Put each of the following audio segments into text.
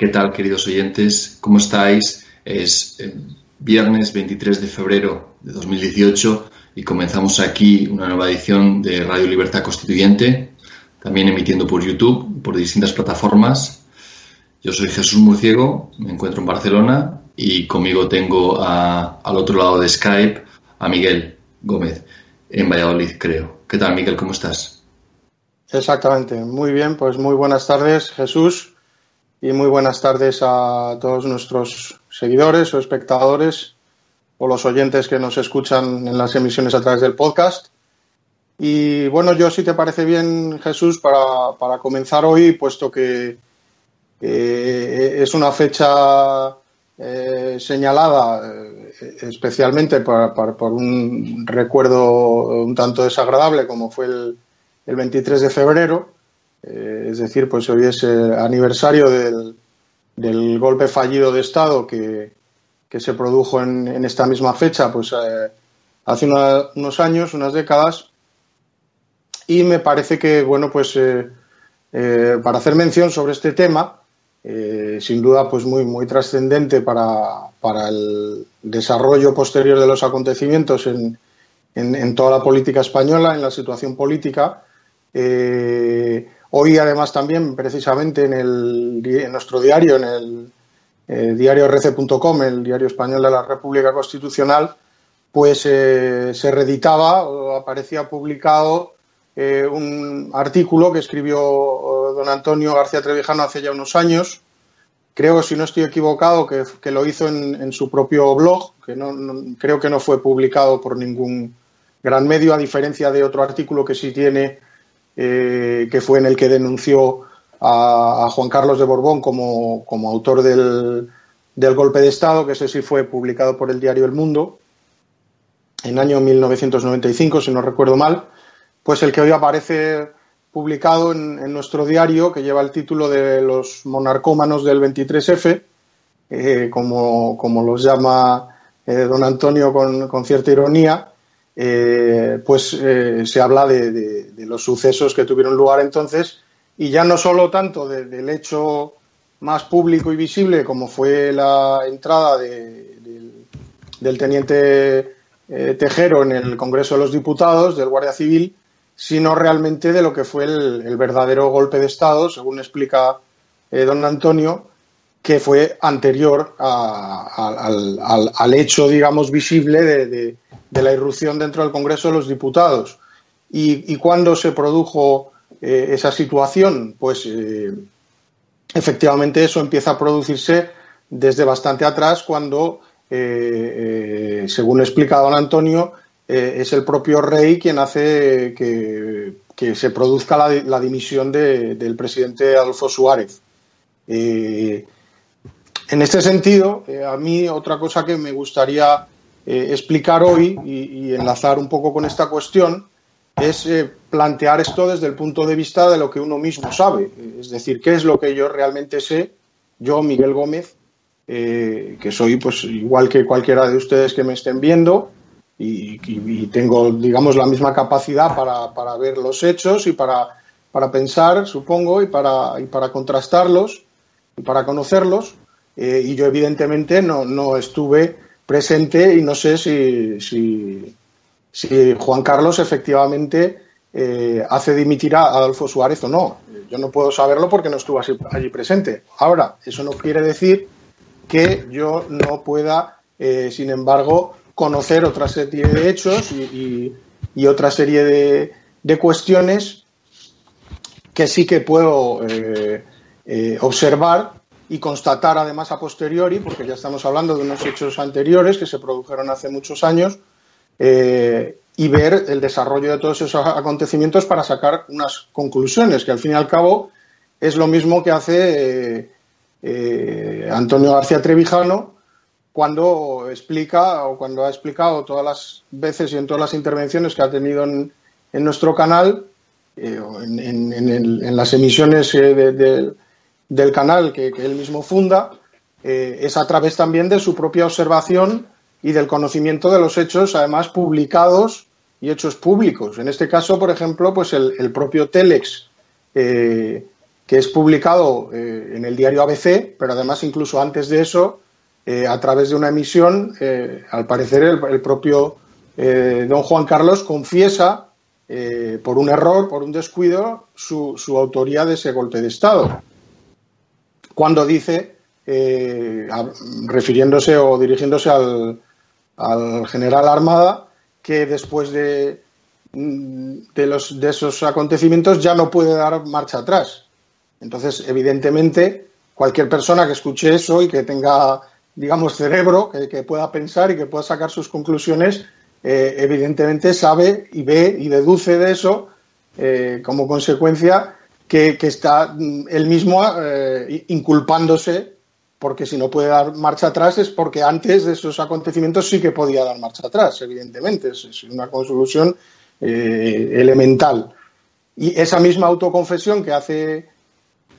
¿Qué tal, queridos oyentes? ¿Cómo estáis? Es eh, viernes 23 de febrero de 2018 y comenzamos aquí una nueva edición de Radio Libertad Constituyente, también emitiendo por YouTube, por distintas plataformas. Yo soy Jesús Murciego, me encuentro en Barcelona y conmigo tengo al otro lado de Skype a Miguel Gómez, en Valladolid, creo. ¿Qué tal, Miguel? ¿Cómo estás? Exactamente, muy bien, pues muy buenas tardes, Jesús y muy buenas tardes a todos nuestros seguidores o espectadores o los oyentes que nos escuchan en las emisiones a través del podcast. Y bueno, yo si te parece bien, Jesús, para, comenzar hoy, puesto que es una fecha eh, señalada eh, especialmente por, un recuerdo un tanto desagradable como fue el, el 23 de febrero, eh, es decir, pues hoy es el aniversario del, golpe fallido de Estado que, se produjo en, esta misma fecha, pues eh, hace unos años, unas décadas, y me parece que, bueno, pues eh, para hacer mención sobre este tema, sin duda, pues muy, muy trascendente para, el desarrollo posterior de los acontecimientos en, en, toda la política española, en la situación política, Hoy, además, también, precisamente en, el, nuestro diario, en el eh, diario rc.com, el diario español de la República Constitucional, pues eh, se reeditaba o aparecía publicado eh, un artículo que escribió don Antonio García Trevijano hace ya unos años. Creo, si no estoy equivocado, que, lo hizo en, su propio blog, que creo que no fue publicado por ningún gran medio, a diferencia de otro artículo que sí tiene eh, que fue en el que denunció a, Juan Carlos de Borbón como, autor del, golpe de Estado, que ese sí fue publicado por el diario El Mundo en año 1995, si no recuerdo mal, pues el que hoy aparece publicado en, nuestro diario, que lleva el título de los monarcómanos del 23F, eh, como, los llama eh, don Antonio con, cierta ironía, eh, pues eh, se habla de, los sucesos que tuvieron lugar entonces y ya no solo tanto del hecho más público y visible como fue la entrada del teniente eh, Tejero en el Congreso de los Diputados, del Guardia Civil, sino realmente de lo que fue el, verdadero golpe de Estado, según explica don Antonio, que fue anterior al, hecho, digamos, visible de, la irrupción dentro del Congreso de los Diputados. ¿Y, cuándo se produjo eh, esa situación? Pues eh, efectivamente eso empieza a producirse desde bastante atrás cuando, eh, según explica don Antonio, es el propio rey quien hace que, se produzca la, dimisión del presidente Adolfo Suárez. En este sentido, a mí otra cosa que me gustaría eh, explicar hoy y, enlazar un poco con esta cuestión es eh, plantear esto desde el punto de vista de lo que uno mismo sabe. Es decir, qué es lo que yo realmente sé, yo, Miguel Gómez, que soy pues igual que cualquiera de ustedes que me estén viendo y, tengo, digamos, la misma capacidad para, ver los hechos y para, para pensar, supongo, y para, y para contrastarlos y para conocerlos eh, y yo evidentemente no, estuve presente y no sé si, si, Juan Carlos efectivamente eh, hace dimitir a Adolfo Suárez o no. Yo no puedo saberlo porque no estuve allí presente. Ahora, eso no quiere decir que yo no pueda, eh, sin embargo, conocer otra serie de hechos y, otra serie de, cuestiones que sí que puedo eh, observar y constatar además a posteriori, porque ya estamos hablando de unos hechos anteriores que se produjeron hace muchos años, y ver el desarrollo de todos esos acontecimientos para sacar unas conclusiones, que al fin y al cabo es lo mismo que hace eh, eh, Antonio García Trevijano cuando explica o cuando ha explicado todas las veces y en todas las intervenciones que ha tenido en, nuestro canal, eh, en, las emisiones del canal que, él mismo funda, es a través también de su propia observación y del conocimiento de los hechos, además publicados y hechos públicos. En este caso, por ejemplo, pues el, propio Telex, eh, que es publicado eh, en el diario ABC, pero además incluso antes de eso, eh, a través de una emisión, al parecer el, propio don Juan Carlos confiesa por un error, por un descuido, su, autoría de ese golpe de Estado. Cuando dice, refiriéndose o dirigiéndose al, al general Armada, que después de, mm, de, los, de esos acontecimientos ya no puede dar marcha atrás. Entonces, evidentemente, cualquier persona que escuche eso y que tenga, digamos, cerebro, que, pueda pensar y que pueda sacar sus conclusiones, eh, evidentemente sabe y ve y deduce de eso, eh, como consecuencia, que, está mm, él mismo eh, inculpándose porque si no puede dar marcha atrás es porque antes de esos acontecimientos sí que podía dar marcha atrás, evidentemente, es, una conclusión eh, elemental. Y esa misma autoconfesión que hace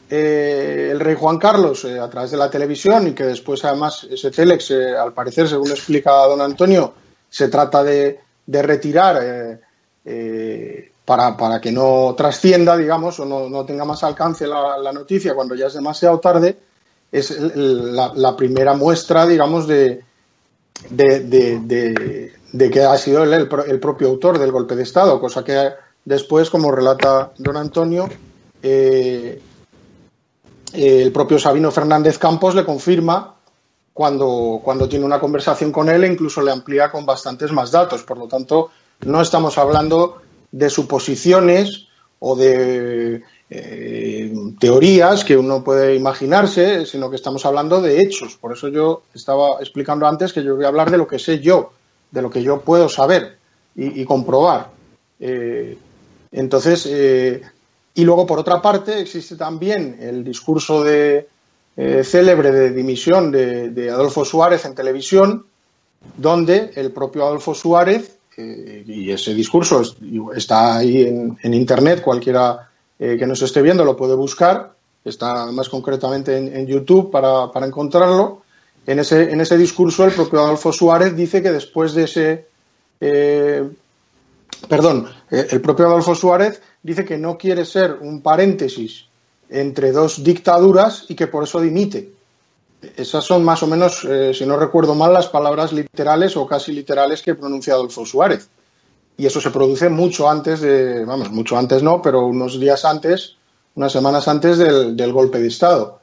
eh, el rey Juan Carlos a través de la televisión y que después además ese Telex, al parecer, según explica don Antonio, se trata de, retirar para, que no trascienda, digamos, o no, tenga más alcance la noticia cuando ya es demasiado tarde, es la, primera muestra, digamos, de, de, que ha sido el, el, propio autor del golpe de Estado, cosa que después, como relata don Antonio, eh, el propio Sabino Fernández Campos le confirma cuando, cuando tiene una conversación con él e incluso le amplía con bastantes más datos. Por lo tanto, no estamos hablando de suposiciones o de eh, teorías que uno puede imaginarse, sino que estamos hablando de hechos. Por eso yo estaba explicando antes que yo voy a hablar de lo que sé yo, de lo que yo puedo saber y, comprobar. Eh, entonces, eh, y luego por otra parte existe también el discurso de, célebre de dimisión de, Adolfo Suárez en televisión, donde el propio Adolfo Suárez, y ese discurso está ahí en, Internet, cualquiera eh, que nos esté viendo lo puede buscar, está más concretamente en, YouTube para, encontrarlo. En ese, en ese discurso el propio Adolfo Suárez dice que después de ese... Eh, perdón, eh, el propio Adolfo Suárez dice que no quiere ser un paréntesis entre dos dictaduras y que por eso dimite. Esas son más o menos, si no recuerdo mal, las palabras literales o casi literales que pronuncia Adolfo Suárez y eso se produce mucho antes de, vamos, mucho antes no, pero unos días antes, unas semanas antes del, golpe de Estado.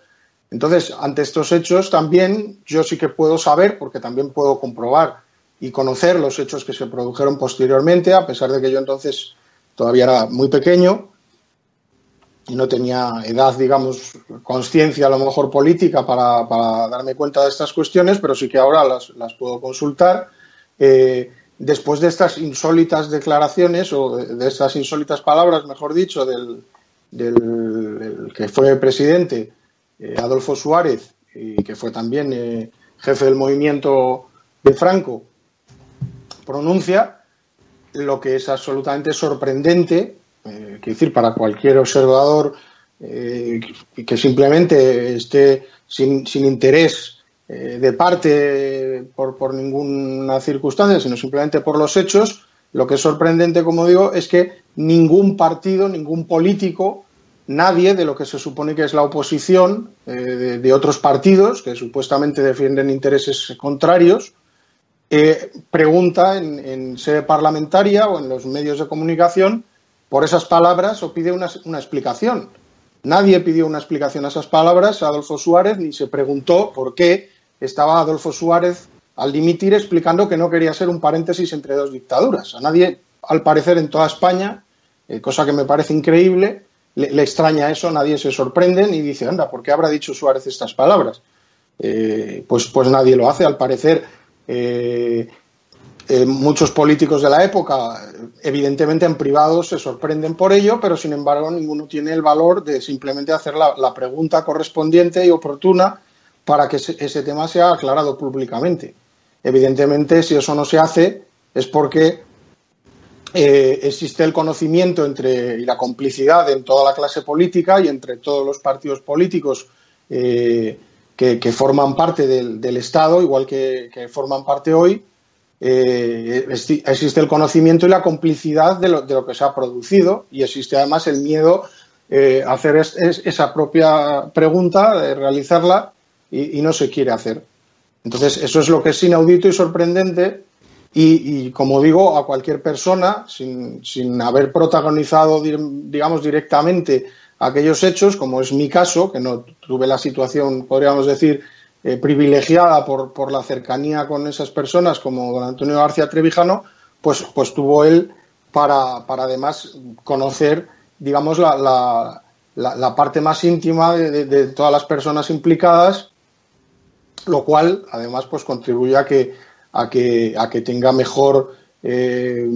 Entonces, ante estos hechos también yo sí que puedo saber, porque también puedo comprobar y conocer los hechos que se produjeron posteriormente, a pesar de que yo entonces todavía era muy pequeño y no tenía edad, digamos, conciencia a lo mejor política para, darme cuenta de estas cuestiones, pero sí que ahora las, puedo consultar. Eh, después de estas insólitas declaraciones o de, estas insólitas palabras, mejor dicho, del, que fue presidente eh, Adolfo Suárez y que fue también eh, jefe del movimiento de Franco, pronuncia lo que es absolutamente sorprendente, eh, decir, para cualquier observador que simplemente esté sin, sin interés eh, de parte por, por, ninguna circunstancia, sino simplemente por los hechos, lo que es sorprendente, como digo, es que ningún partido, ningún político, nadie de lo que se supone que es la oposición eh, de, otros partidos que supuestamente defienden intereses contrarios, eh, pregunta en, sede parlamentaria o en los medios de comunicación por esas palabras o pide una, una explicación. Nadie pidió una explicación a esas palabras a Adolfo Suárez ni se preguntó por qué estaba Adolfo Suárez al dimitir explicando que no quería ser un paréntesis entre dos dictaduras. A nadie, al parecer, en toda España, eh, cosa que me parece increíble, le, extraña eso, nadie se sorprende ni dice, anda, ¿por qué habrá dicho Suárez estas palabras? Eh, pues, pues nadie lo hace, al parecer. Eh, muchos políticos de la época, evidentemente en privado, se sorprenden por ello, pero sin embargo ninguno tiene el valor de simplemente hacer la, pregunta correspondiente y oportuna para que ese, tema sea aclarado públicamente. Evidentemente, si eso no se hace, es porque eh, existe el conocimiento entre, y la complicidad en toda la clase política y entre todos los partidos políticos eh, que, forman parte del, Estado, igual que forman parte hoy, eh, existe el conocimiento y la complicidad de lo, que se ha producido y existe además el miedo eh, a hacer esa propia pregunta, de realizarla y, no se quiere hacer. Entonces, eso es lo que es inaudito y sorprendente y, como digo, a cualquier persona, sin, sin haber protagonizado, digamos, directamente aquellos hechos, como es mi caso, que no tuve la situación, podríamos decir, eh, privilegiada por, por, la cercanía con esas personas como don Antonio García Trevijano, pues, pues tuvo él para, para además conocer, digamos, la, la, parte más íntima de, todas las personas implicadas, lo cual además pues contribuye a que, a que, que tenga mejor eh,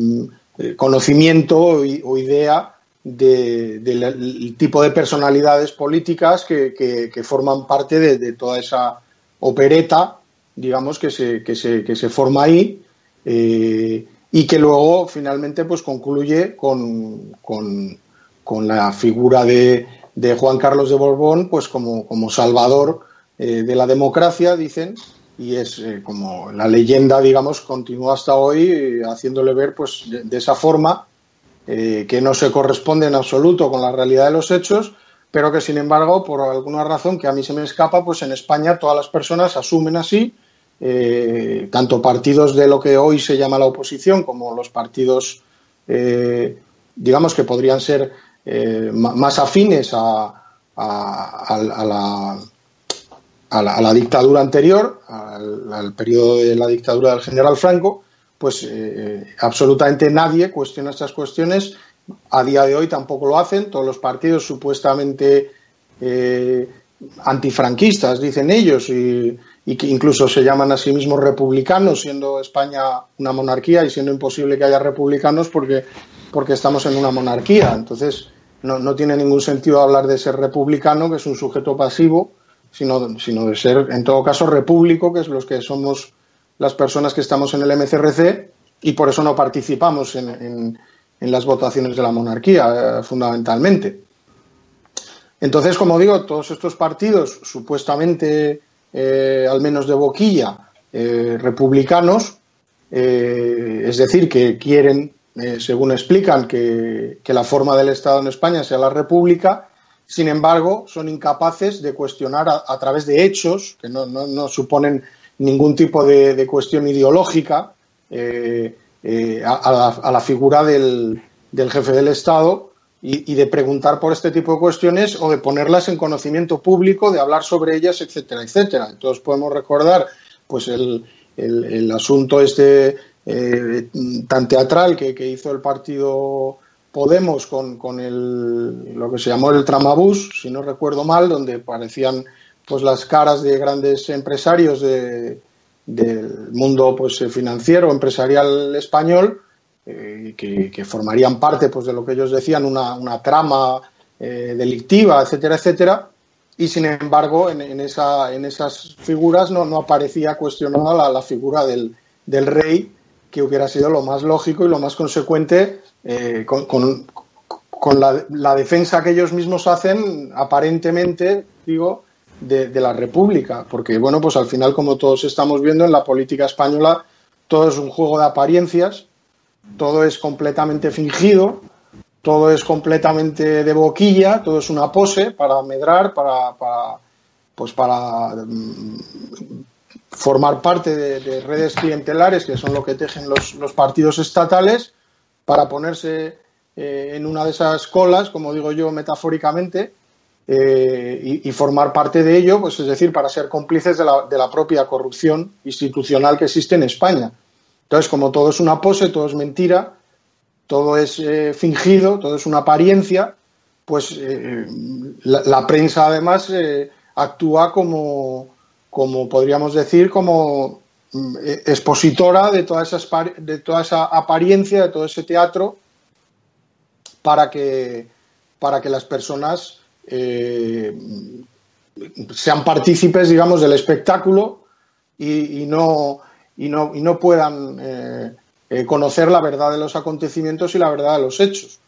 conocimiento o, idea del tipo de personalidades políticas que, que, forman parte de, toda esa opereta, digamos, que se, que se, que se forma ahí eh, y que luego finalmente pues concluye con, con, la figura de, de, Juan Carlos de Borbón pues como, como salvador eh, de la democracia, dicen, y es eh, como la leyenda, digamos, continúa hasta hoy haciéndole ver pues de, esa forma que no se corresponde en absoluto con la realidad de los hechos, pero que sin embargo, por alguna razón que a mí se me escapa, pues en España todas las personas asumen así, eh, tanto partidos de lo que hoy se llama la oposición como los partidos, eh, digamos que podrían ser eh, más afines a, la, la, dictadura anterior, al, al, periodo de la dictadura del general Franco, pues absolutamente nadie cuestiona estas cuestiones a día de hoy tampoco lo hacen. Todos los partidos supuestamente eh, antifranquistas, dicen ellos, y, que incluso se llaman a sí mismos republicanos, siendo España una monarquía y siendo imposible que haya republicanos porque, porque estamos en una monarquía. Entonces, no, tiene ningún sentido hablar de ser republicano, que es un sujeto pasivo, sino, sino de ser, en todo caso, repúblico, que es los que somos las personas que estamos en el MCRC y por eso no participamos en las votaciones de la monarquía, eh, fundamentalmente. Entonces, como digo, todos estos partidos, supuestamente, eh, al menos de boquilla, eh, republicanos, es decir, que quieren, según explican, que, la forma del Estado en España sea la república, sin embargo, son incapaces de cuestionar a, través de hechos, que no, suponen ningún tipo de, cuestión ideológica, a, la, figura del, jefe del Estado y, de preguntar por este tipo de cuestiones o de ponerlas en conocimiento público, de hablar sobre ellas, etcétera, etcétera. Todos podemos recordar pues el, asunto este eh, tan teatral que, hizo el partido Podemos con, con el, lo que se llamó el tramabús, si no recuerdo mal, donde parecían pues las caras de grandes empresarios de, del mundo pues, eh, financiero, empresarial español, eh, que, formarían parte pues, de lo que ellos decían, una, trama eh, delictiva, etcétera, etcétera. Y sin embargo, en, esa, en esas figuras no, no aparecía cuestionada la, figura del, del, rey, que hubiera sido lo más lógico y lo más consecuente con, con, con la, la, defensa que ellos mismos hacen, aparentemente, digo, de, la República, porque bueno, pues al final, como todos estamos viendo en la política española, todo es un juego de apariencias, todo es completamente fingido, todo es completamente de boquilla, todo es una pose para medrar, para, pues para mm, formar parte de, redes clientelares, que son lo que tejen los, partidos estatales, para ponerse eh, en una de esas colas, como digo yo metafóricamente, eh, y, formar parte de ello, pues es decir, para ser cómplices de la, de la, propia corrupción institucional que existe en España. Entonces, como todo es una pose, todo es mentira, todo es eh, fingido, todo es una apariencia, pues eh, la, prensa además actúa como, como, podríamos decir, como mm, expositora de toda, esa, de toda esa apariencia, de todo ese teatro, para que, para que las personas eh, sean partícipes, digamos, del espectáculo y, no, y, no, y no puedan eh, eh, conocer la verdad de los acontecimientos y la verdad de los hechos.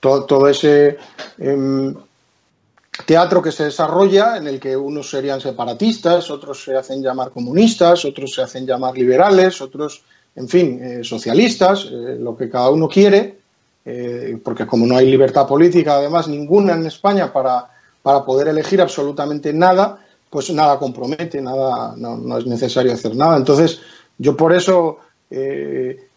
Todo, ese em, teatro que se desarrolla, en el que unos serían separatistas, otros se hacen llamar comunistas, otros se hacen llamar liberales, otros, en fin, socialistas, lo que cada uno quiere, eh, porque como no hay libertad política, además, ninguna en España para, para poder elegir absolutamente nada, pues nada compromete, nada, no, es necesario hacer nada. Entonces, yo por eso eh,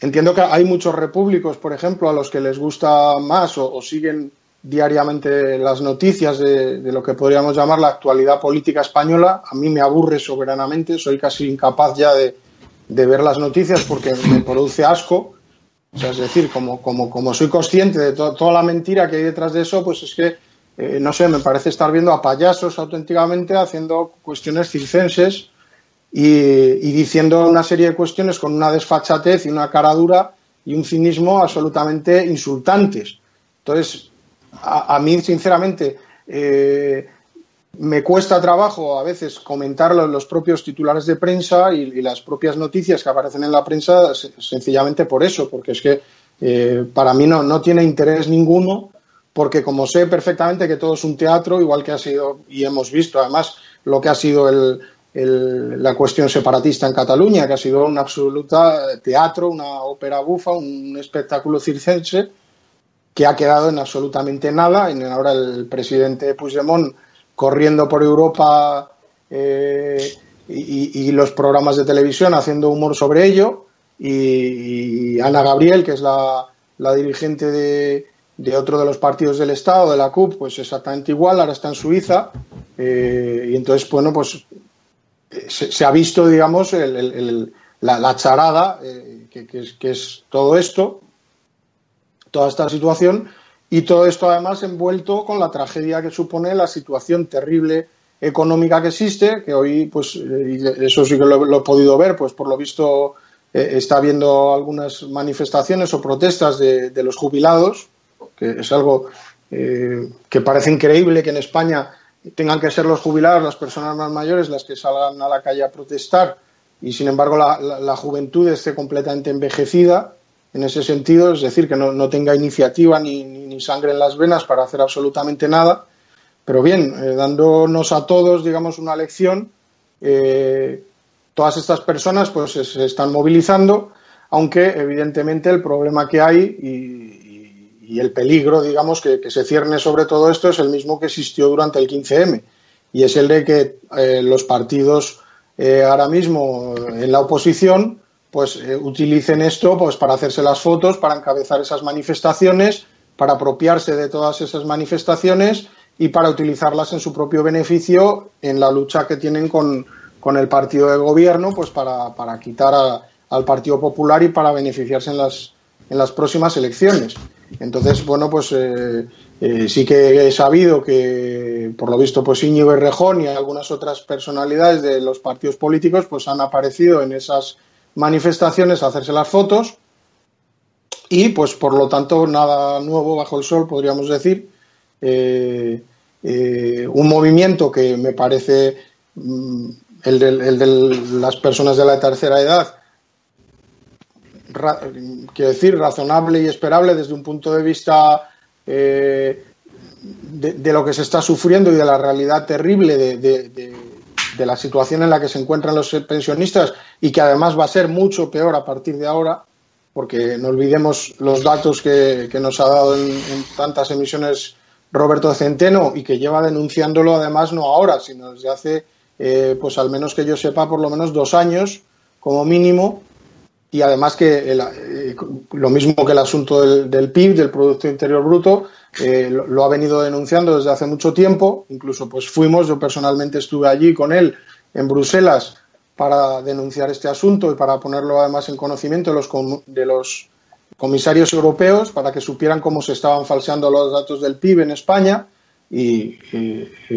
entiendo que hay muchos repúblicos, por ejemplo, a los que les gusta más o, siguen diariamente las noticias de, lo que podríamos llamar la actualidad política española. A mí me aburre soberanamente, soy casi incapaz ya de, de ver las noticias porque me produce asco es decir, como, como, como soy consciente de toda la mentira que hay detrás de eso, pues es que, eh, no sé, me parece estar viendo a payasos auténticamente haciendo cuestiones circenses y, diciendo una serie de cuestiones con una desfachatez y una cara dura y un cinismo absolutamente insultantes. Entonces, a, mí, sinceramente, eh, me cuesta trabajo a veces comentarlo en los propios titulares de prensa y, las propias noticias que aparecen en la prensa sencillamente por eso, porque es que eh, para mí no, no tiene interés ninguno, porque como sé perfectamente que todo es un teatro, igual que ha sido, y hemos visto además lo que ha sido el, la cuestión separatista en Cataluña, que ha sido un absoluta teatro, una ópera bufa, un espectáculo circense, que ha quedado en absolutamente nada. En ahora el presidente Puigdemont corriendo por Europa eh, y, los programas de televisión haciendo humor sobre ello. Y, Ana Gabriel, que es la, dirigente de, otro de los partidos del Estado, de la CUP, pues exactamente igual, ahora está en Suiza. Eh, y entonces, bueno, pues se, ha visto, digamos, la, charada eh, que es todo esto, toda esta situación y todo esto además envuelto con la tragedia que supone la situación terrible económica que existe, que hoy, pues, eh, eso sí que lo, he podido ver, pues por lo visto eh, está habiendo algunas manifestaciones o protestas de, los jubilados, que es algo eh, que parece increíble que en España tengan que ser los jubilados, las personas más mayores, las que salgan a la calle a protestar, y sin embargo la juventud esté completamente envejecida en ese sentido, es decir, que no, tenga iniciativa ni, sangre en las venas para hacer absolutamente nada. Pero bien, eh, dándonos a todos, digamos, una lección, eh, todas estas personas pues se, están movilizando, aunque evidentemente el problema que hay y, el peligro, digamos, que, se cierne sobre todo esto es el mismo que existió durante el 15M, y es el de que eh, los partidos ahora mismo en la oposición pues eh, utilicen esto pues para hacerse las fotos, para encabezar esas manifestaciones, para apropiarse de todas esas manifestaciones y para utilizarlas en su propio beneficio en la lucha que tienen con, el partido de gobierno, pues para, para quitar al Partido Popular y para beneficiarse en las, en las próximas elecciones. Entonces, bueno, pues eh, eh, sí que he sabido que, por lo visto, pues Íñigo Errejón y algunas otras personalidades de los partidos políticos pues han aparecido en esas manifestaciones hacerse las fotos. Y pues por lo tanto nada nuevo bajo el sol podríamos decir. Eh, eh, un movimiento que me parece mm, el, de, las personas de la tercera edad quiero decir razonable y esperable desde un punto de vista eh, de, lo que se está sufriendo y de la realidad terrible de, de la situación en la que se encuentran los pensionistas y que además va a ser mucho peor a partir de ahora, porque no olvidemos los datos que, nos ha dado en, tantas emisiones Roberto Centeno y que lleva denunciándolo además no ahora, sino desde hace, eh, pues al menos que yo sepa, por lo menos dos años como mínimo, y además que eh, lo mismo que el asunto del, PIB, del Producto Interior Bruto, eh, lo, ha venido denunciando desde hace mucho tiempo. Incluso pues fuimos, yo personalmente estuve allí con él en Bruselas para denunciar este asunto y para ponerlo además en conocimiento de los, de los comisarios europeos para que supieran cómo se estaban falseando los datos del PIB en España. Y,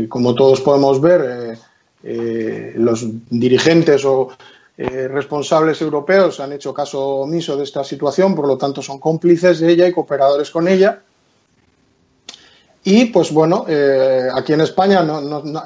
como todos podemos ver, eh, los dirigentes o eh, responsables europeos han hecho caso omiso de esta situación, por lo tanto son cómplices de ella y cooperadores con ella. Y pues bueno, eh, aquí en España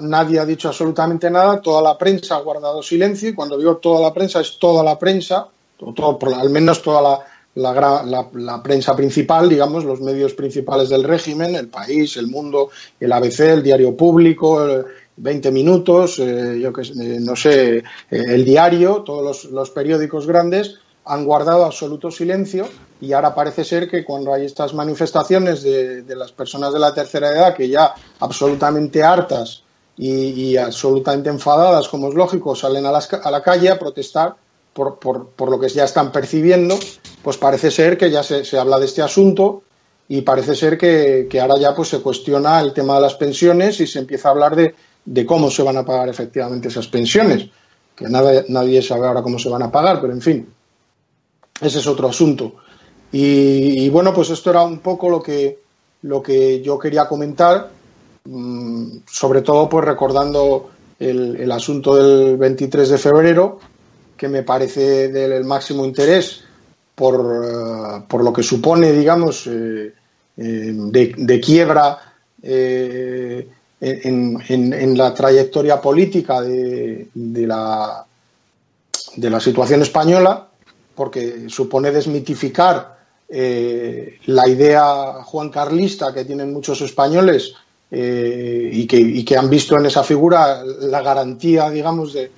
nadie ha dicho absolutamente nada, toda la prensa ha guardado silencio y cuando digo toda la prensa es toda la prensa, al menos toda la, prensa principal, digamos, los medios principales del régimen, el país, el mundo, el ABC, el diario público, 20 minutos, eh, yo que eh, no sé, eh, el diario, todos los, periódicos grandes han guardado absoluto silencio y ahora parece ser que cuando hay estas manifestaciones de, las personas de la tercera edad que ya absolutamente hartas y, absolutamente enfadadas, como es lógico, salen a, a la calle a protestar por, por, por, lo que ya están percibiendo, pues parece ser que ya se, se habla de este asunto y parece ser que, que, ahora ya pues se cuestiona el tema de las pensiones y se empieza a hablar de, de cómo se van a pagar efectivamente esas pensiones, que nadie sabe ahora cómo se van a pagar, pero en fin, ese es otro asunto. Y, bueno, pues esto era un poco lo que, lo que yo quería comentar, mm, sobre todo pues recordando el, asunto del 23 de febrero, que me parece del máximo interés por, eh, por lo que supone, digamos, eh, eh, de, quiebra en, la trayectoria política de, la, de la situación española, porque supone desmitificar eh, la idea juan carlista que tienen muchos españoles eh, y, que, han visto en esa figura la garantía, digamos, de,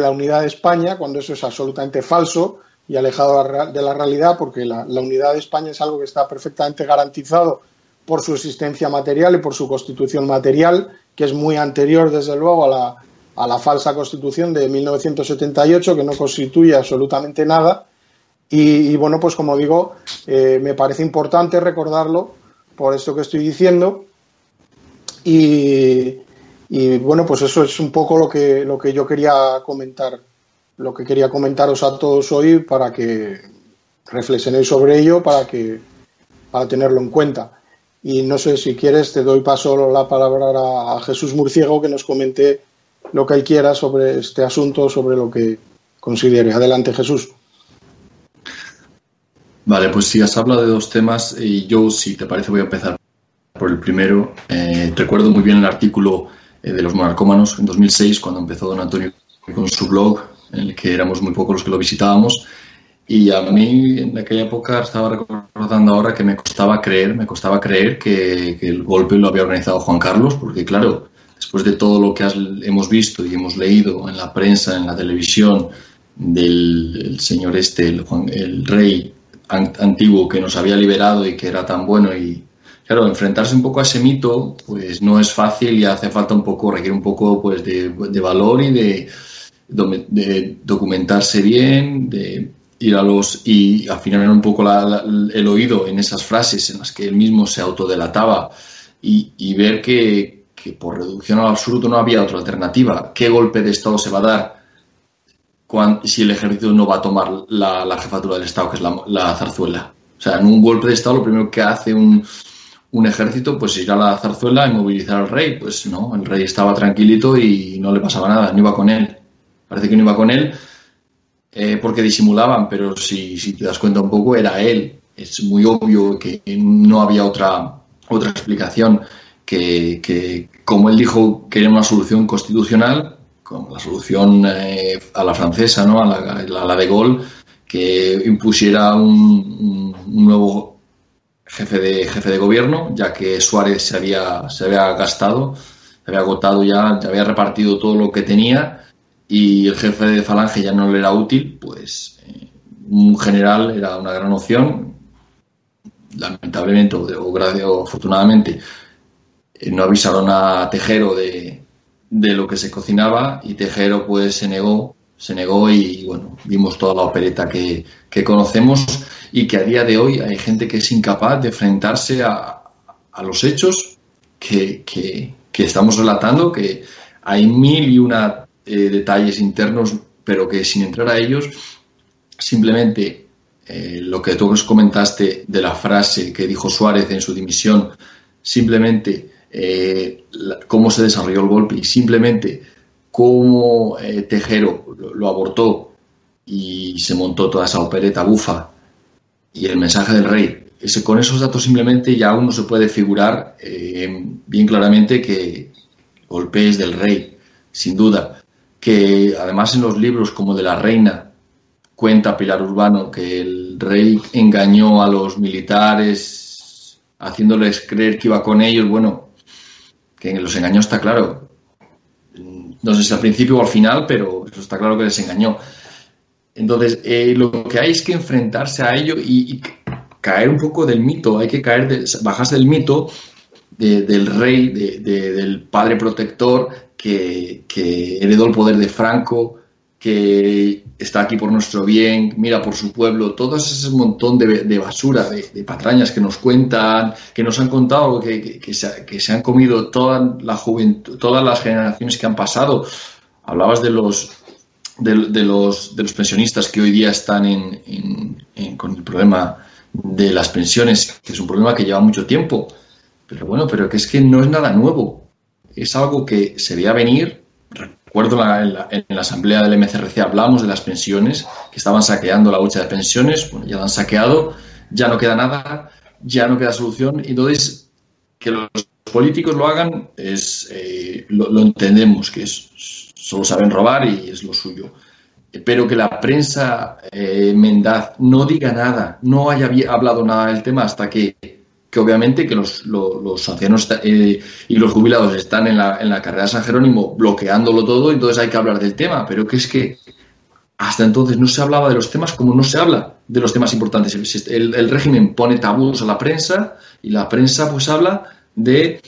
la unidad de España, cuando eso es absolutamente falso y alejado de la realidad, porque la unidad de España es algo que está perfectamente garantizado por su existencia material y por su constitución material, que es muy anterior, desde luego, a la, a la falsa constitución de 1978, que no constituye absolutamente nada. Y, bueno, pues como digo, eh, me parece importante recordarlo por esto que estoy diciendo. Y, y, bueno, pues eso es un poco lo que, lo que yo quería comentar, lo que quería comentaros a todos hoy para que reflexionéis sobre ello, para que para tenerlo en cuenta. Y no sé si quieres, te doy paso la palabra a Jesús Murciego que nos comente lo que él quiera sobre este asunto, sobre lo que considere. Adelante, Jesús. Vale, pues si has hablado de dos temas y yo, si te parece, voy a empezar por el primero. Eh, recuerdo muy bien el artículo eh, de los monarcómanos en 2006, cuando empezó don Antonio con su blog, en el que éramos muy pocos los que lo visitábamos, y a mí en aquella época estaba recordando ahora que me costaba creer, me costaba creer que, el golpe lo había organizado Juan Carlos, porque claro, después de todo lo que hemos visto y hemos leído en la prensa, en la televisión, del señor este, el, el rey antiguo que nos había liberado y que era tan bueno y claro, enfrentarse un poco a ese mito pues no es fácil y hace falta un poco, requiere un poco pues de, de valor y de, de documentarse bien, de ir a los y afinar un poco el oído en esas frases en las que él mismo se autodelataba y, y ver que, que, por reducción al absurdo no había otra alternativa. ¿Qué golpe de Estado se va a dar cuando, si el ejército no va a tomar la, la jefatura del Estado, que es la, la, zarzuela? O sea, en un golpe de Estado lo primero que hace un, un ejército pues ir a la zarzuela y movilizar al rey. Pues no, el rey estaba tranquilito y no le pasaba nada, no iba con él. Parece que no iba con él eh, porque disimulaban, pero si, te das cuenta un poco, era él. Es muy obvio que no había otra, otra explicación que, como él dijo, que era una solución constitucional, como la solución eh, a la francesa, ¿no? a, la, a la de Gaulle, que impusiera un, un, nuevo jefe de, jefe de gobierno, ya que Suárez se había, se había gastado, se había agotado ya, ya había repartido todo lo que tenía y el jefe de Falange ya no le era útil, pues eh, un general era una gran opción. Lamentablemente o, afortunadamente eh, no avisaron a Tejero de, de, lo que se cocinaba y Tejero pues se negó se negó y bueno, vimos toda la opereta que, conocemos y que a día de hoy hay gente que es incapaz de enfrentarse a, los hechos que, estamos relatando, que hay mil y una eh, detalles internos, pero que sin entrar a ellos, simplemente eh, lo que tú comentaste de la frase que dijo Suárez en su dimisión, simplemente eh, cómo se desarrolló el golpe y simplemente cómo Tejero lo, abortó y se montó toda esa opereta bufa y el mensaje del rey. Con esos datos simplemente ya uno se puede figurar bien claramente que golpe es del rey, sin duda. Que además en los libros como de la reina cuenta Pilar Urbano que el rey engañó a los militares haciéndoles creer que iba con ellos. Bueno, que los engañó está claro no sé si al principio o al final, pero eso está claro que les engañó. Entonces, eh, lo que hay es que enfrentarse a ello y, caer un poco del mito, hay que caer, de, bajarse del mito del rey, del padre protector que, heredó el poder de Franco, que está aquí por nuestro bien, mira por su pueblo, todo ese montón de, basura, de, patrañas que nos cuentan, que nos han contado, que, se, han comido toda la juventud, todas las generaciones que han pasado. Hablabas de los, de, de los pensionistas que hoy día están con el problema de las pensiones, que es un problema que lleva mucho tiempo. Pero bueno, pero que es que no es nada nuevo. Es algo que se veía venir. Recuerdo en la, asamblea del MCRC hablamos de las pensiones, que estaban saqueando la hucha de pensiones, bueno, ya la han saqueado, ya no queda nada, ya no queda solución, entonces que los políticos lo hagan es eh, lo, entendemos, que es, solo saben robar y es lo suyo. Pero que la prensa eh, mendaz no diga nada, no haya hablado nada del tema hasta que que obviamente que los, los, ancianos eh, y los jubilados están en la, en la carrera de San Jerónimo bloqueándolo todo, entonces hay que hablar del tema, pero que es que hasta entonces no se hablaba de los temas como no se habla de los temas importantes. El, régimen pone tabús a la prensa y la prensa pues habla de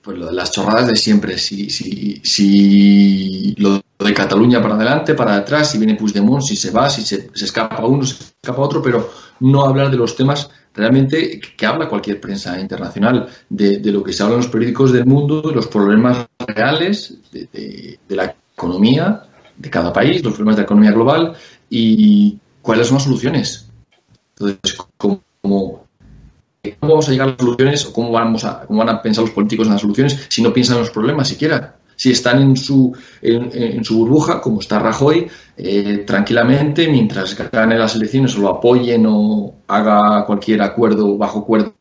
pues lo de las chorradas de siempre, si, si, si lo de Cataluña para adelante, para atrás, si viene Puigdemont, si se va, si se, se escapa uno, se escapa otro, pero no hablar de los temas realmente que habla cualquier prensa internacional, de, lo que se habla en los periódicos del mundo, de los problemas reales de, la economía de cada país, los problemas de la economía global y cuáles son las soluciones. Entonces, ¿cómo, cómo vamos a llegar a las soluciones o cómo, vamos cómo van a pensar los políticos en las soluciones si no piensan en los problemas siquiera? Si están en su, en, su burbuja, como está Rajoy, eh, tranquilamente, mientras gane las elecciones o lo apoyen o haga cualquier acuerdo bajo cuerda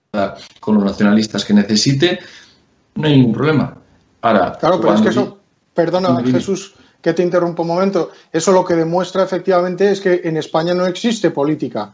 con los nacionalistas que necesite, no hay ningún problema. Ahora, claro, pero es que eso, perdona Jesús, que te interrumpo un momento, eso lo que demuestra efectivamente es que en España no existe política,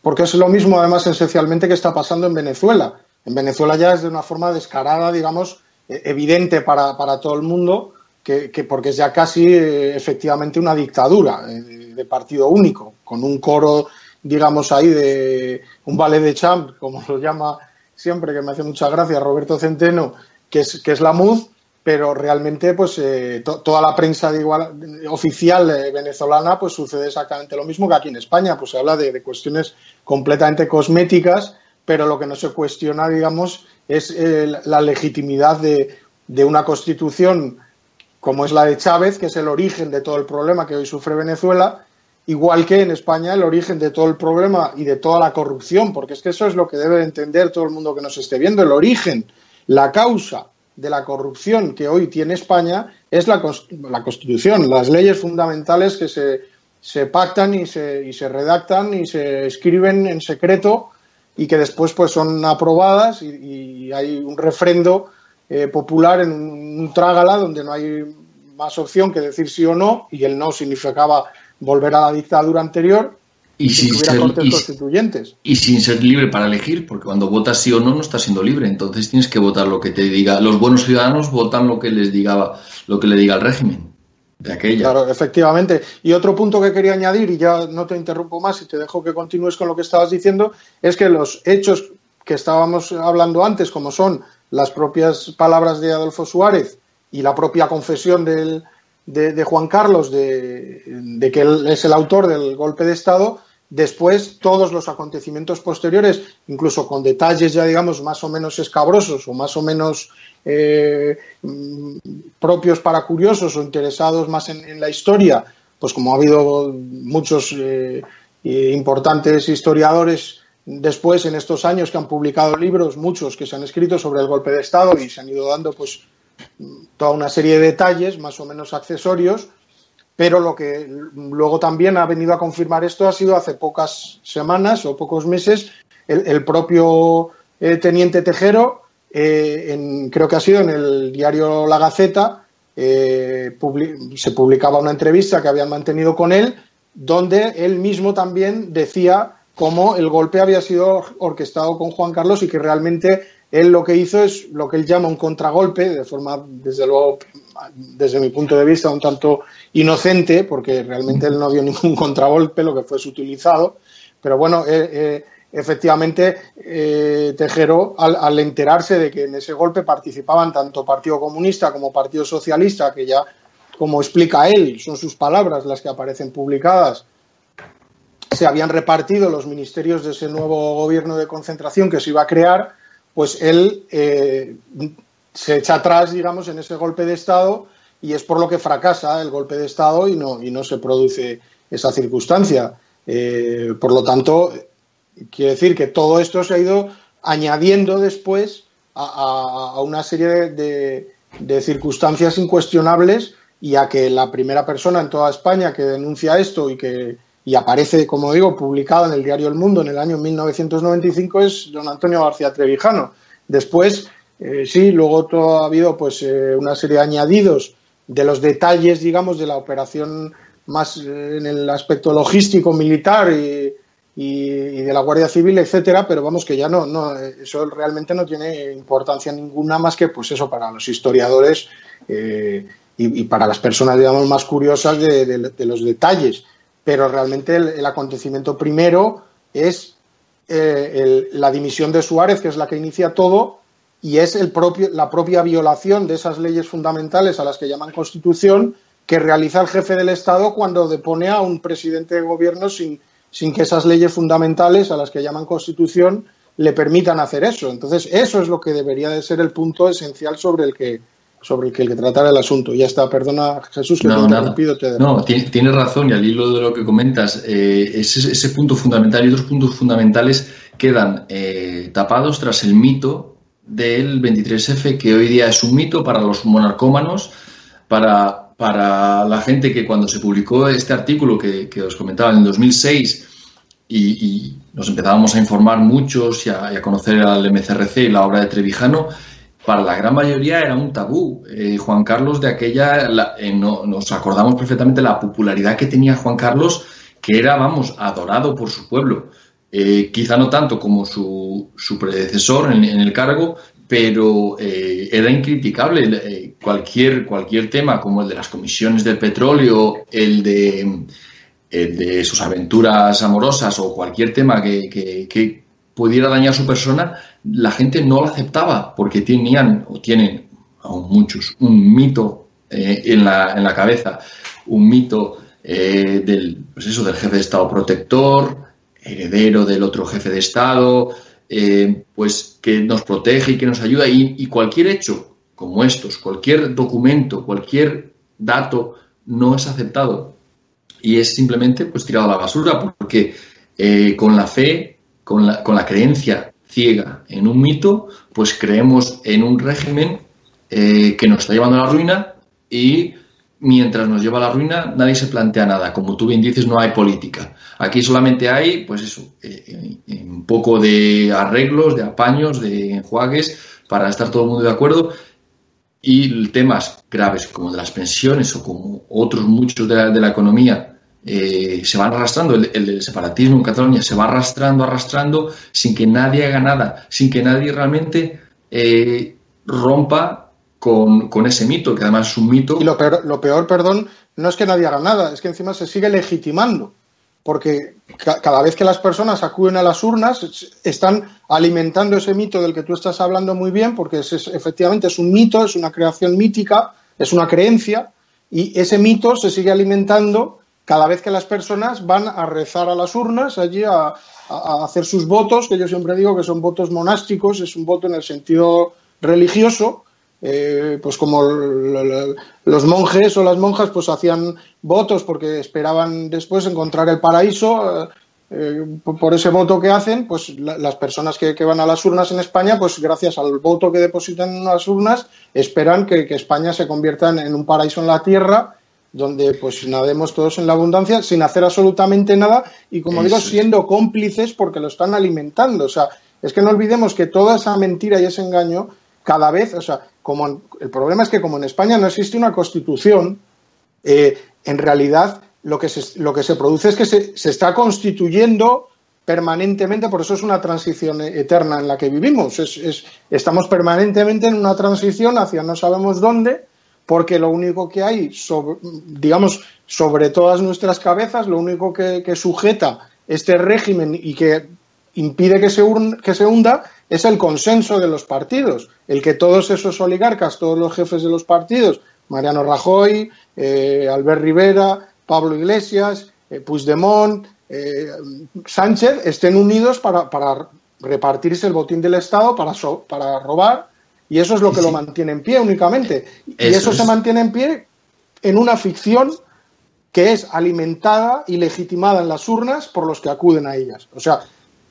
porque es lo mismo además esencialmente que está pasando en Venezuela. En Venezuela ya es de una forma descarada, digamos, evidente para, para todo el mundo, que, porque es ya casi eh, efectivamente una dictadura eh, de partido único, con un coro, digamos, ahí de un ballet de champ, como lo llama siempre, que me hace mucha gracia Roberto Centeno, que es, que es la MUD, pero realmente pues toda la prensa de igual, oficial venezolana pues sucede exactamente lo mismo que aquí en España, pues se habla de, de cuestiones completamente cosméticas pero lo que no se cuestiona, digamos, es eh, la legitimidad de, una constitución como es la de Chávez, que es el origen de todo el problema que hoy sufre Venezuela, igual que en España el origen de todo el problema y de toda la corrupción, porque es que eso es lo que debe entender todo el mundo que nos esté viendo, el origen, la causa de la corrupción que hoy tiene España es la, la Constitución, las leyes fundamentales que se, se pactan y se, y se redactan y se escriben en secreto y que después pues son aprobadas y, hay un refrendo eh, popular en un, trágala donde no hay más opción que decir sí o no y el no significaba volver a la dictadura anterior y sin, ser, constituyentes. y sin ser libre para elegir, porque cuando votas sí o no no estás siendo libre, entonces tienes que votar lo que te diga. Los buenos ciudadanos votan lo que les diga, lo que le diga el régimen. Claro, efectivamente. Y otro punto que quería añadir, y ya no te interrumpo más y te dejo que continúes con lo que estabas diciendo, es que los hechos que estábamos hablando antes, como son las propias palabras de Adolfo Suárez y la propia confesión del, de, Juan Carlos de, que él es el autor del golpe de Estado, después todos los acontecimientos posteriores, incluso con detalles ya digamos más o menos escabrosos o más o menos eh, mm, propios para curiosos o interesados más en, la historia, pues como ha habido muchos eh, importantes historiadores después en estos años que han publicado libros, muchos que se han escrito sobre el golpe de Estado y se han ido dando pues toda una serie de detalles más o menos accesorios, pero lo que luego también ha venido a confirmar esto ha sido hace pocas semanas o pocos meses el, propio eh, teniente Tejero, eh, creo que ha sido en el diario La Gaceta, eh, se publicaba una entrevista que habían mantenido con él, donde él mismo también decía cómo el golpe había sido orquestado con Juan Carlos y que realmente él lo que hizo es lo que él llama un contragolpe, de forma, desde luego, desde mi punto de vista, un tanto inocente, porque realmente él no dio ningún contragolpe, lo que fue utilizado. Pero bueno, eh, eh, efectivamente, eh, Tejero, al, enterarse de que en ese golpe participaban tanto Partido Comunista como Partido Socialista, que ya, como explica él, son sus palabras las que aparecen publicadas, se habían repartido los ministerios de ese nuevo gobierno de concentración que se iba a crear, pues él eh, se echa atrás, digamos, en ese golpe de Estado y es por lo que fracasa el golpe de Estado y no, y no se produce esa circunstancia. Eh, por lo tanto, quiere decir que todo esto se ha ido añadiendo después a, una serie de, circunstancias incuestionables y a que la primera persona en toda España que denuncia esto y que y aparece, como digo, publicado en el diario El Mundo en el año 1995 es don Antonio García Trevijano. Después, eh, sí, luego todo ha habido pues eh, una serie de añadidos de los detalles, digamos, de la operación más eh, en el aspecto logístico, militar y, de la Guardia Civil, etcétera, pero vamos que ya no, no, eso realmente no tiene importancia ninguna más que pues eso para los historiadores y, para las personas, digamos, más curiosas de los detalles pero realmente el, acontecimiento primero es eh, la dimisión de Suárez, que es la que inicia todo, y es la propia violación de esas leyes fundamentales a las que llaman Constitución que realiza el jefe del Estado cuando depone a un presidente de gobierno sin, sin que esas leyes fundamentales a las que llaman Constitución le permitan hacer eso. Entonces, eso es lo que debería de ser el punto esencial sobre el que, sobre el que, el que tratara el asunto. Ya está, perdona Jesús que no, te No, tienes razón y al hilo de lo que comentas, eh, ese, ese, punto fundamental y otros puntos fundamentales quedan eh, tapados tras el mito del 23F, que hoy día es un mito para los monarcómanos, para, para la gente que cuando se publicó este artículo que, os comentaba en el 2006 y, nos empezábamos a informar muchos y a, y a conocer al MCRC y la obra de Trevijano, para la gran mayoría era un tabú. Eh, Juan Carlos de aquella, eh, nos acordamos perfectamente la popularidad que tenía Juan Carlos, que era, vamos, adorado por su pueblo. Eh, quizá no tanto como su, su predecesor en, el cargo, pero era incriticable. cualquier, cualquier tema como el de las comisiones del petróleo, el de, de sus aventuras amorosas o cualquier tema que, que pudiera dañar su persona, la gente no lo aceptaba porque tenían o tienen aún muchos un mito eh, en, la, en, la, cabeza, un mito eh, del, pues eso, del jefe de Estado protector, heredero del otro jefe de Estado, eh, pues que nos protege y que nos ayuda y, y, cualquier hecho como estos, cualquier documento, cualquier dato no es aceptado. Y es simplemente pues tirado a la basura porque con la fe con la, con la creencia ciega en un mito, pues creemos en un régimen eh, que nos está llevando a la ruina y mientras nos lleva a la ruina nadie se plantea nada. Como tú bien dices, no hay política. Aquí solamente hay, pues eso, eh, eh, un poco de arreglos, de apaños, de enjuagues para estar todo el mundo de acuerdo y temas graves como de las pensiones o como otros muchos de la economía eh, se van arrastrando, el, separatismo en Cataluña se va arrastrando, arrastrando, sin que nadie haga nada, sin que nadie realmente eh, rompa con, ese mito, que además es un mito. Y lo peor, lo peor, perdón, no es que nadie haga nada, es que encima se sigue legitimando, porque cada vez que las personas acuden a las urnas están alimentando ese mito del que tú estás hablando muy bien, porque es, efectivamente es un mito, es una creación mítica, es una creencia y ese mito se sigue alimentando cada vez que las personas van a rezar a las urnas, allí a, hacer sus votos, que yo siempre digo que son votos monásticos, es un voto en el sentido religioso, eh, pues como los monjes o las monjas pues hacían votos porque esperaban después encontrar el paraíso, eh, por ese voto que hacen, pues las personas que, van a las urnas en España, pues gracias al voto que depositan en las urnas, esperan que España se convierta en, un paraíso en la tierra donde pues nademos todos en la abundancia sin hacer absolutamente nada y como digo siendo cómplices porque lo están alimentando o sea es que no olvidemos que toda esa mentira y ese engaño cada vez o sea como el problema es que como en España no existe una constitución eh, en realidad lo que se, lo que se produce es que se, se está constituyendo permanentemente, por eso es una transición eterna en la que vivimos. Es, estamos permanentemente en una transición hacia no sabemos dónde, porque lo único que hay, digamos, sobre todas nuestras cabezas, lo único que, sujeta este régimen y que impide que se, que se hunda es el consenso de los partidos, el que todos esos oligarcas, todos los jefes de los partidos, Mariano Rajoy, eh, Albert Rivera, Pablo Iglesias, eh, Puigdemont, eh, Sánchez, estén unidos para, repartirse el botín del Estado, para, para robar y eso es lo que lo mantiene en pie únicamente. Y eso, se mantiene en pie en una ficción que es alimentada y legitimada en las urnas por los que acuden a ellas. O sea,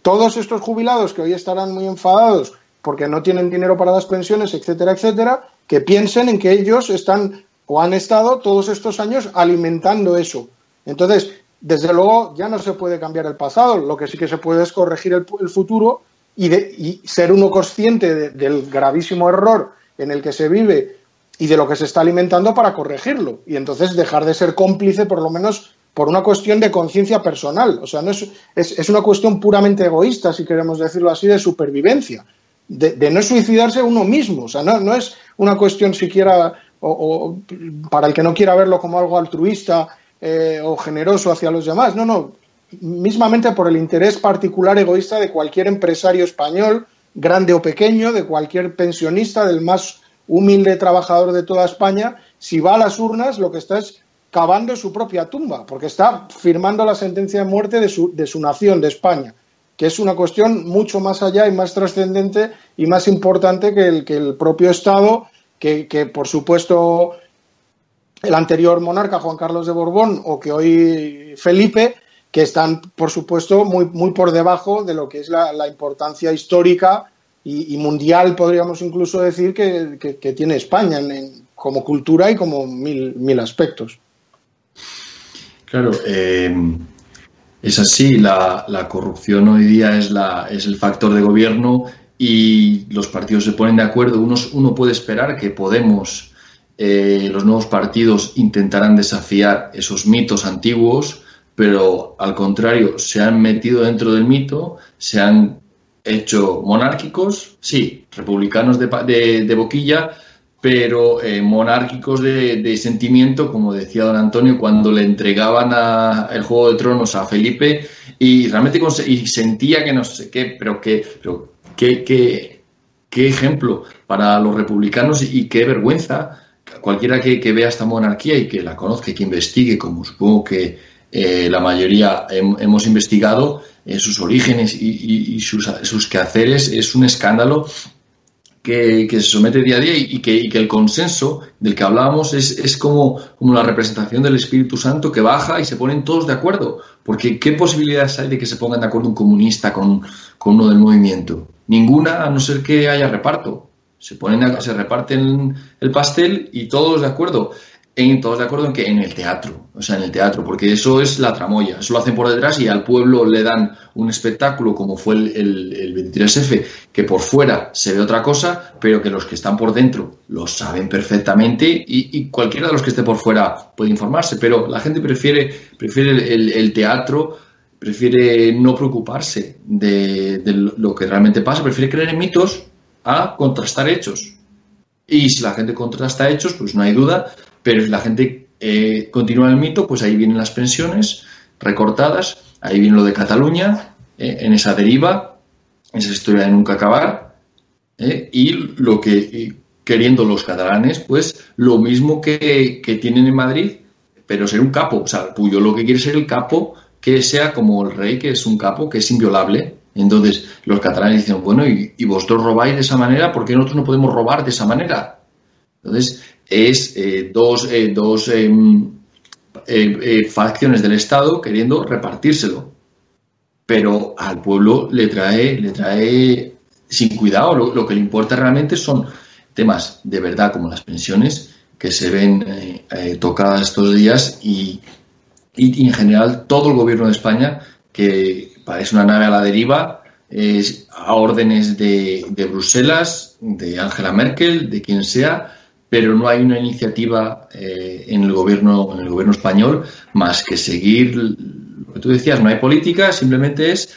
todos estos jubilados que hoy estarán muy enfadados porque no tienen dinero para las pensiones, etcétera, etcétera, que piensen en que ellos están o han estado todos estos años alimentando eso. Entonces, desde luego ya no se puede cambiar el pasado, lo que sí que se puede es corregir el futuro y, ser uno consciente del gravísimo error en el que se vive y de lo que se está alimentando para corregirlo. Y entonces dejar de ser cómplice, por lo menos por una cuestión de conciencia personal. O sea, no es, es, una cuestión puramente egoísta, si queremos decirlo así, de supervivencia. De, no suicidarse uno mismo. O sea, no, no es una cuestión siquiera, o, para el que no quiera verlo como algo altruista eh, o generoso hacia los demás. No, no mismamente por el interés particular egoísta de cualquier empresario español, grande o pequeño, de cualquier pensionista, del más humilde trabajador de toda España, si va a las urnas lo que está es cavando su propia tumba, porque está firmando la sentencia de muerte de su, de su nación, de España, que es una cuestión mucho más allá y más trascendente y más importante que el, que el propio Estado, que, que por supuesto el anterior monarca Juan Carlos de Borbón o que hoy Felipe que están, por supuesto, muy, muy por debajo de lo que es la, importancia histórica y, mundial, podríamos incluso decir, que, tiene España como cultura y como mil, mil aspectos. Claro, eh, es así, la, corrupción hoy día es, la, es el factor de gobierno y los partidos se ponen de acuerdo. Uno, uno puede esperar que Podemos, eh, los nuevos partidos, intentarán desafiar esos mitos antiguos pero al contrario, se han metido dentro del mito, se han hecho monárquicos, sí, republicanos de, de, boquilla, pero eh, monárquicos de, sentimiento, como decía don Antonio, cuando le entregaban a, el Juego de Tronos a Felipe y realmente y sentía que no sé qué, pero qué, pero qué, qué, ejemplo para los republicanos y, qué vergüenza cualquiera que, que, vea esta monarquía y que la conozca y que investigue, como supongo que, eh, la mayoría hemos investigado eh, sus orígenes y, sus, quehaceres, es un escándalo que, se somete día a día y, que, el consenso del que hablábamos es, como, como, la representación del Espíritu Santo que baja y se ponen todos de acuerdo. Porque ¿qué posibilidades hay de que se pongan de acuerdo un comunista con, uno del movimiento? Ninguna, a no ser que haya reparto. Se, ponen se reparten el pastel y todos de acuerdo en de acuerdo en que en el teatro, o sea, en el teatro, porque eso es la tramoya, eso lo hacen por detrás y al pueblo le dan un espectáculo como fue el, el, 23F, que por fuera se ve otra cosa, pero que los que están por dentro lo saben perfectamente y, cualquiera de los que esté por fuera puede informarse, pero la gente prefiere, prefiere el, teatro, prefiere no preocuparse de, de lo que realmente pasa, prefiere creer en mitos a contrastar hechos. Y si la gente contrasta hechos, pues no hay duda pero si la gente eh, continúa el mito, pues ahí vienen las pensiones recortadas, ahí viene lo de Cataluña, eh, en esa deriva, esa historia de nunca acabar, eh, y lo que queriendo los catalanes, pues lo mismo que, tienen en Madrid, pero ser un capo. O sea, Puyo lo que quiere ser el capo que sea como el rey, que es un capo, que es inviolable. Entonces, los catalanes dicen, bueno, y, vosotros robáis de esa manera, ¿por qué nosotros no podemos robar de esa manera? Entonces, es eh, dos, eh, dos em, eh, facciones del Estado queriendo repartírselo. Pero al pueblo le trae, le trae sin cuidado. Lo, que le importa realmente son temas de verdad como las pensiones que se ven tocadas estos días y, y, en general todo el gobierno de España que parece una nave a la deriva a órdenes de, de Bruselas, de Angela Merkel, de quien sea, pero no hay una iniciativa eh, en el gobierno en el gobierno español más que seguir lo que tú decías. No hay política simplemente es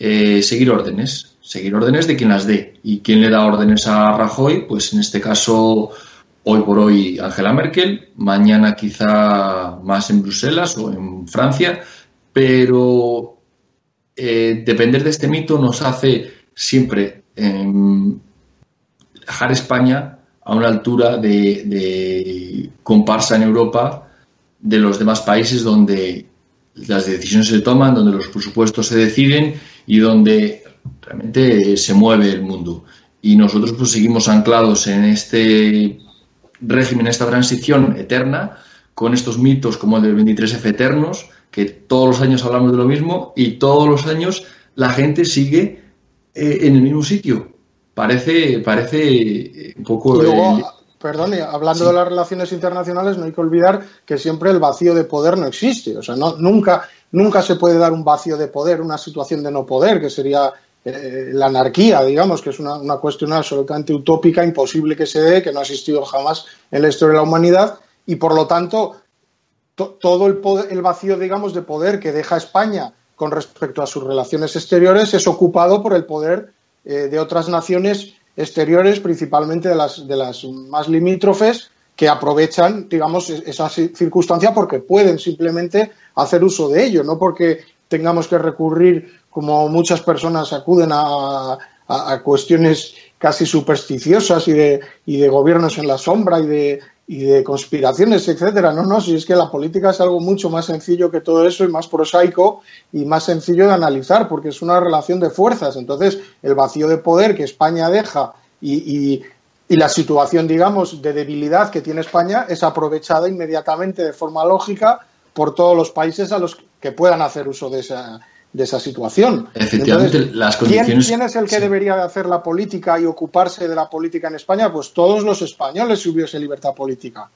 eh, seguir órdenes seguir órdenes de quien las dé. Y quién le da órdenes a Rajoy pues en este caso hoy por hoy Angela Merkel mañana quizá más en Bruselas o en Francia pero eh, depender de este mito nos hace siempre em, dejar España a una altura de, comparsa en Europa de los demás países donde las decisiones se toman, donde los presupuestos se deciden y donde realmente se mueve el mundo. Y nosotros pues seguimos anclados en este régimen, esta transición eterna, con estos mitos como el del 23F eternos, que todos los años hablamos de lo mismo y todos los años la gente sigue eh, en el mismo sitio parece, parece un poco... perdón, hablando de las relaciones internacionales, no hay que olvidar que siempre el vacío de poder no existe. O sea, no, nunca, nunca se puede dar un vacío de poder, una situación de no poder, que sería eh, la anarquía, digamos, que es una, cuestión absolutamente utópica, imposible que se dé, que no ha existido jamás en la historia de la humanidad, y por lo tanto, todo el, el vacío, digamos, de poder que deja España con respecto a sus relaciones exteriores es ocupado por el poder eh, de otras naciones exteriores, principalmente de las, de las más limítrofes, que aprovechan, digamos, esa circunstancia porque pueden simplemente hacer uso de ello, no porque tengamos que recurrir, como muchas personas acuden a, a, cuestiones casi supersticiosas y de, y de gobiernos en la sombra y de, y de conspiraciones, etcétera. No, no, si es que la política es algo mucho más sencillo que todo eso y más prosaico y más sencillo de analizar, porque es una relación de fuerzas. Entonces, el vacío de poder que España deja y, y, la situación, digamos, de debilidad que tiene España es aprovechada inmediatamente de forma lógica por todos los países a los que puedan hacer uso de esa, de esa situación. Efectivamente, las condiciones. ¿quién, es el que debería de hacer la política y ocuparse de la política en España? Pues todos los españoles si hubiese libertad política.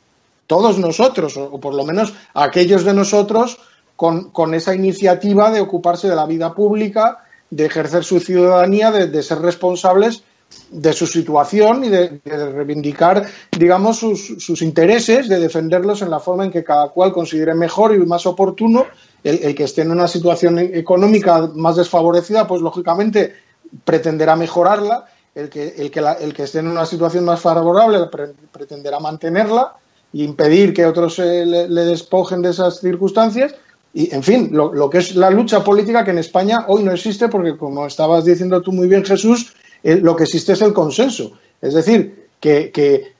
Todos nosotros, o, por lo menos aquellos de nosotros con, con, esa iniciativa de ocuparse de la vida pública, de ejercer su ciudadanía, de, ser responsables de su situación y de, reivindicar, digamos, sus, sus, intereses, de defenderlos en la forma en que cada cual considere mejor y más oportuno el, que esté en una situación económica más desfavorecida, pues lógicamente pretenderá mejorarla, el que, el que, el que esté en una situación más favorable pretenderá mantenerla e impedir que otros le, despojen de esas circunstancias. Y, en fin, lo, que es la lucha política que en España hoy no existe, porque como estabas diciendo tú muy bien, Jesús, lo que existe es el consenso. Es decir, que, que,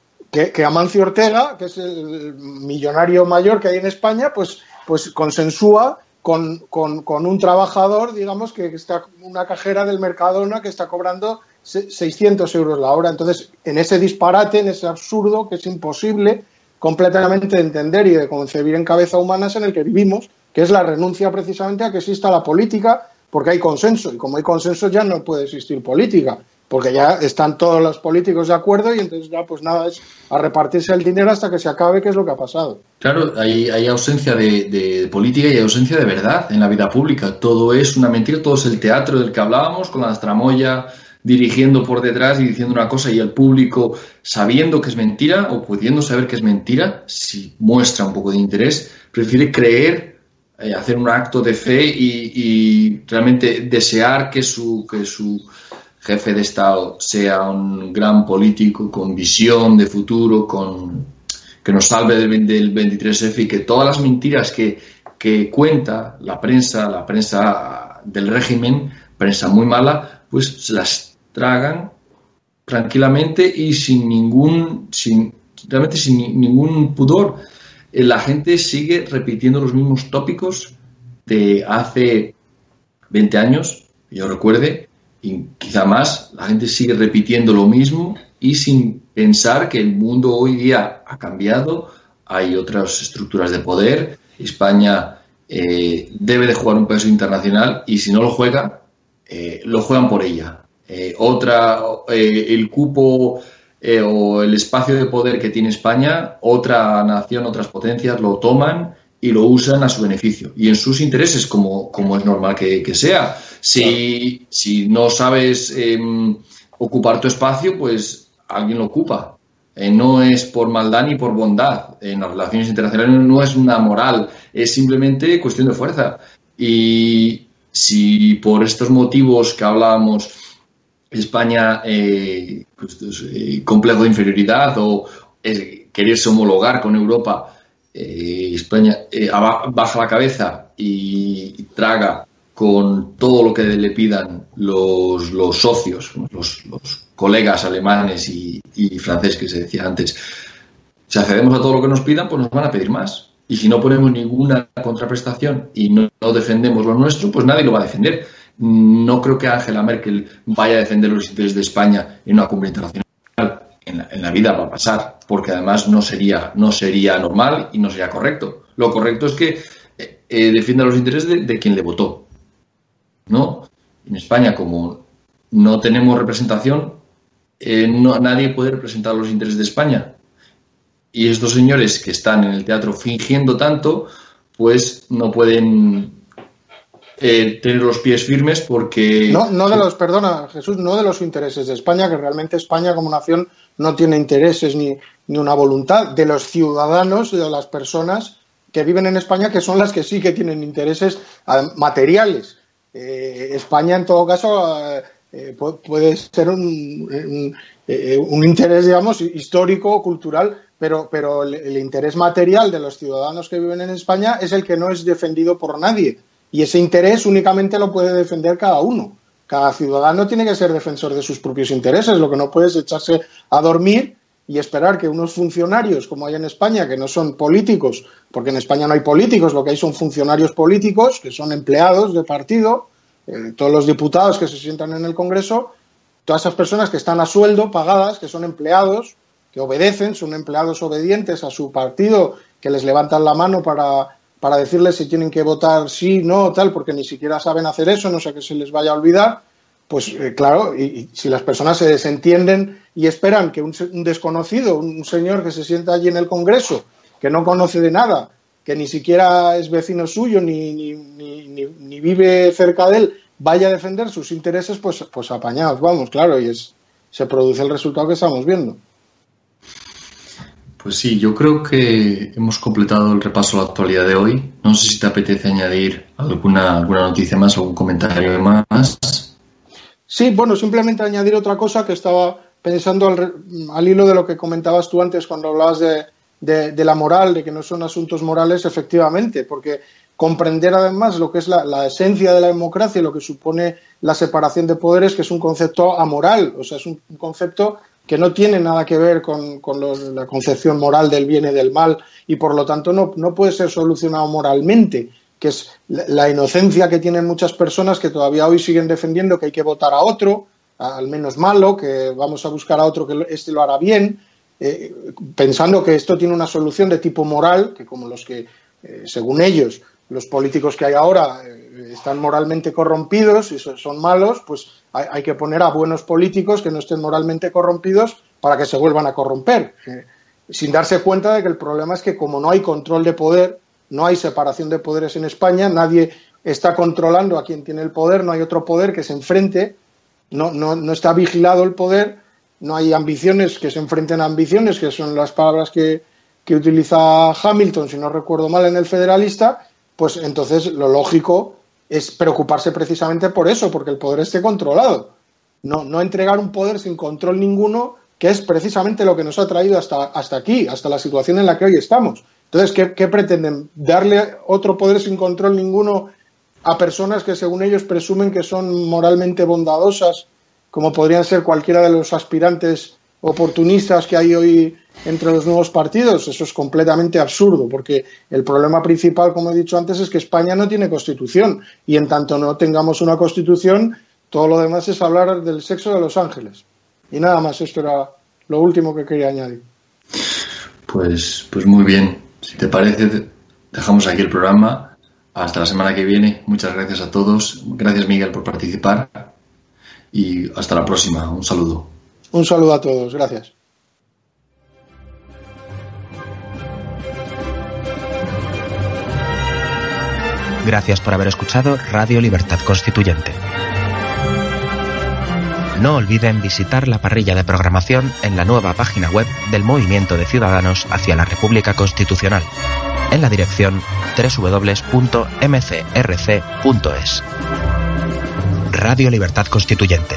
que Amancio Ortega, que es el millonario mayor que hay en España, pues pues consensúa con, con, un trabajador, digamos, que está una cajera del Mercadona que está cobrando 600 euros la hora. Entonces, en ese disparate, en ese absurdo que es imposible completamente de entender y de concebir en cabeza humana es en el que vivimos, que es la renuncia precisamente a que exista la política, porque hay consenso, y como hay consenso ya no puede existir política porque ya están todos los políticos de acuerdo y entonces ya pues nada, es a repartirse el dinero hasta que se acabe, que es lo que ha pasado. Claro, hay, ausencia de, política y ausencia de verdad en la vida pública. Todo es una mentira, todo es el teatro del que hablábamos, con la tramoya dirigiendo por detrás y diciendo una cosa y el público sabiendo que es mentira o pudiendo saber que es mentira, si muestra un poco de interés, prefiere creer, eh, hacer un acto de fe y, y realmente desear que su, que su jefe de Estado sea un gran político con visión de futuro, con, que nos salve del, del 23F y que todas las mentiras que, que cuenta la prensa, la prensa del régimen, prensa muy mala, pues las tragan tranquilamente y sin ningún, sin, realmente sin ningún pudor. Eh, la gente sigue repitiendo los mismos tópicos de hace 20 años, yo recuerde, y quizá más, la gente sigue repitiendo lo mismo y sin pensar que el mundo hoy día ha cambiado, hay otras estructuras de poder, España eh, debe de jugar un peso internacional y si no lo juega, eh, lo juegan por ella. Eh, otra, el cupo o el espacio de poder que tiene España, otra nación, otras potencias lo toman y lo usan a su beneficio y en sus intereses, como, como es normal que, sea. Si, si, no sabes em, ocupar tu espacio, pues alguien lo ocupa. Eh, no es por maldad ni por bondad. En las relaciones internacionales no es una moral, es simplemente cuestión de fuerza. Y si por estos motivos que hablábamos, España, eh, pues, eh, complejo de inferioridad o quererse homologar con Europa, España baja la cabeza y, traga con todo lo que le pidan los, los socios, los, los colegas alemanes y, franceses que se decía antes, si accedemos a todo lo que nos pidan, pues nos van a pedir más. Y si no ponemos ninguna contraprestación y no, defendemos lo nuestro, pues nadie lo va a defender. No creo que Angela Merkel vaya a defender los intereses de España en una cumbre internacional. En la, vida va a pasar, porque además no sería, no sería normal y no sería correcto. Lo correcto es que eh, eh, defienda los intereses de, de, quien le votó. ¿no? En España, como no tenemos representación, eh, no, nadie puede representar los intereses de España. Y estos señores que están en el teatro fingiendo tanto, pues no pueden eh, tener los pies firmes porque... No, no de los, perdona Jesús, no de los intereses de España, que realmente España como nación no tiene intereses ni, ni una voluntad, de los ciudadanos, de las personas que viven en España, que son las que sí que tienen intereses materiales. Eh, España, en todo caso, eh, puede ser un, un, interés, digamos, histórico, cultural, pero, pero el, interés material de los ciudadanos que viven en España es el que no es defendido por nadie. Y ese interés únicamente lo puede defender cada uno. Cada ciudadano tiene que ser defensor de sus propios intereses. Lo que no puede es echarse a dormir y esperar que unos funcionarios, como hay en España, que no son políticos, porque en España no hay políticos, lo que hay son funcionarios políticos, que son empleados de partido, eh, todos los diputados que se sientan en el Congreso, todas esas personas que están a sueldo, pagadas, que son empleados, que obedecen, son empleados obedientes a su partido, que les levantan la mano para, para decirles si tienen que votar sí, no, tal, porque ni siquiera saben hacer eso, no sé que se les vaya a olvidar, pues eh, claro, y, si las personas se desentienden y esperan que un, un, desconocido, un señor que se sienta allí en el Congreso, que no conoce de nada, que ni siquiera es vecino suyo ni, ni, ni, vive cerca de él, vaya a defender sus intereses, pues, pues apañados, vamos, claro, y es, se produce el resultado que estamos viendo. Pues sí, yo creo que hemos completado el repaso a la actualidad de hoy. No sé si te apetece añadir alguna, alguna noticia más, algún comentario más. Sí, bueno, simplemente añadir otra cosa que estaba pensando al, al hilo de lo que comentabas tú antes cuando hablabas de, de, la moral, de que no son asuntos morales, efectivamente, porque comprender además lo que es la, esencia de la democracia, lo que supone la separación de poderes, que es un concepto amoral, o sea, es un concepto que no tiene nada que ver con, la concepción moral del bien y del mal y por lo tanto no, no puede ser solucionado moralmente, que es la, inocencia que tienen muchas personas que todavía hoy siguen defendiendo que hay que votar a otro, al menos malo, que vamos a buscar a otro que este lo hará bien, eh, pensando que esto tiene una solución de tipo moral, que como los que, eh, según ellos, los políticos que hay ahora eh, están moralmente corrompidos y son malos, pues hay, que poner a buenos políticos que no estén moralmente corrompidos para que se vuelvan a corromper, sin darse cuenta de que el problema es que como no hay control de poder, no hay separación de poderes en España, nadie está controlando a quien tiene el poder, no hay otro poder que se enfrente, no, no, no está vigilado el poder no hay ambiciones que se enfrenten a ambiciones, que son las palabras que, utiliza Hamilton, si no recuerdo mal, en el Federalista, pues entonces lo lógico es preocuparse precisamente por eso, porque el poder esté controlado. No, no entregar un poder sin control ninguno, que es precisamente lo que nos ha traído hasta, hasta aquí, hasta la situación en la que hoy estamos. Entonces, ¿qué, ¿qué, pretenden? ¿Darle otro poder sin control ninguno a personas que según ellos presumen que son moralmente bondadosas como podrían ser cualquiera de los aspirantes oportunistas que hay hoy entre los nuevos partidos. Eso es completamente absurdo, porque el problema principal, como he dicho antes, es que España no tiene constitución y en tanto no tengamos una constitución, todo lo demás es hablar del sexo de los ángeles. Y nada más, esto era lo último que quería añadir. Pues, pues muy bien. Si te parece, dejamos aquí el programa. Hasta la semana que viene. Muchas gracias a todos. Gracias, Miguel, por participar. Y hasta la próxima. Un saludo. Un saludo a todos. Gracias. Gracias por haber escuchado Radio Libertad Constituyente. No olviden visitar la parrilla de programación en la nueva página web del Movimiento de Ciudadanos hacia la República Constitucional, en la dirección www.mcrc.es. Radio Libertad Constituyente.